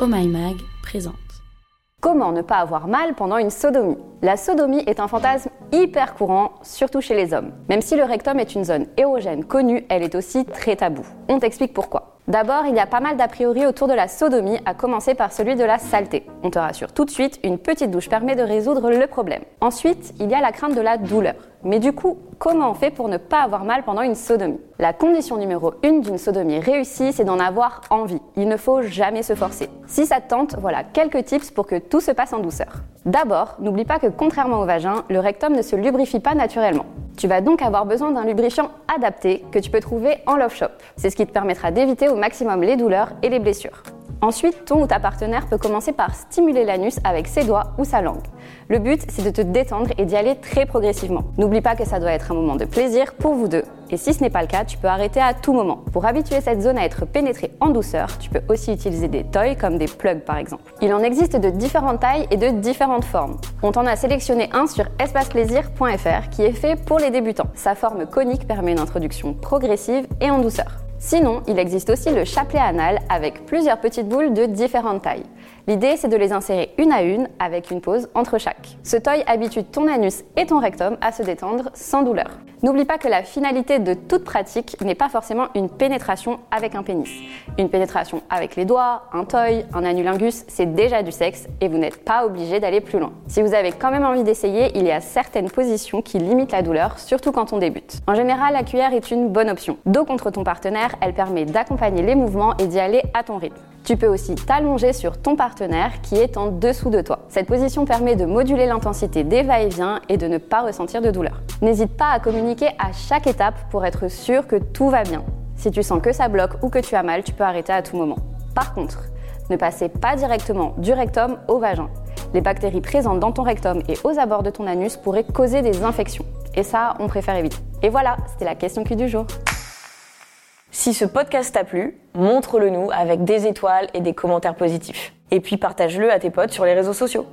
Oh My Mag présente. Comment ne pas avoir mal pendant une sodomie? La sodomie est un fantasme hyper courant, surtout chez les hommes. Même si le rectum est une zone érogène connue, elle est aussi très taboue. On t'explique pourquoi. D'abord, il y a pas mal d'a priori autour de la sodomie, à commencer par celui de la saleté. On te rassure tout de suite, une petite douche permet de résoudre le problème. Ensuite, il y a la crainte de la douleur. Mais du coup, comment on fait pour ne pas avoir mal pendant une sodomie? La condition numéro une d'une sodomie réussie, c'est d'en avoir envie. Il ne faut jamais se forcer. Si ça te tente, voilà quelques tips pour que tout se passe en douceur. D'abord, n'oublie pas que contrairement au vagin, le rectum ne se lubrifie pas naturellement. Tu vas donc avoir besoin d'un lubrifiant adapté que tu peux trouver en Love Shop. C'est ce qui te permettra d'éviter au maximum les douleurs et les blessures. Ensuite, ton ou ta partenaire peut commencer par stimuler l'anus avec ses doigts ou sa langue. Le but, c'est de te détendre et d'y aller très progressivement. N'oublie pas que ça doit être un moment de plaisir pour vous deux. Et si ce n'est pas le cas, tu peux arrêter à tout moment. Pour habituer cette zone à être pénétrée en douceur, tu peux aussi utiliser des toys comme des plugs par exemple. Il en existe de différentes tailles et de différentes formes. On t'en a sélectionné un sur espaceplaisir.fr qui est fait pour les débutants. Sa forme conique permet une introduction progressive et en douceur. Sinon, il existe aussi le chapelet anal avec plusieurs petites boules de différentes tailles. L'idée, c'est de les insérer une à une avec une pause entre chaque. Ce toy habitue ton anus et ton rectum à se détendre sans douleur. N'oublie pas que la finalité de toute pratique n'est pas forcément une pénétration avec un pénis. Une pénétration avec les doigts, un toy, un anulingus, c'est déjà du sexe et vous n'êtes pas obligé d'aller plus loin. Si vous avez quand même envie d'essayer, il y a certaines positions qui limitent la douleur, surtout quand on débute. En général, la cuillère est une bonne option. Dos contre ton partenaire, elle permet d'accompagner les mouvements et d'y aller à ton rythme. Tu peux aussi t'allonger sur ton partenaire qui est en dessous de toi. Cette position permet de moduler l'intensité des va-et-vient et de ne pas ressentir de douleur. N'hésite pas à communiquer à chaque étape pour être sûr que tout va bien. Si tu sens que ça bloque ou que tu as mal, tu peux arrêter à tout moment. Par contre, ne passez pas directement du rectum au vagin. Les bactéries présentes dans ton rectum et aux abords de ton anus pourraient causer des infections. Et ça, on préfère éviter. Et voilà, c'était la question qui du jour. Si ce podcast t'a plu, montre-le nous avec des étoiles et des commentaires positifs. Et puis partage-le à tes potes sur les réseaux sociaux.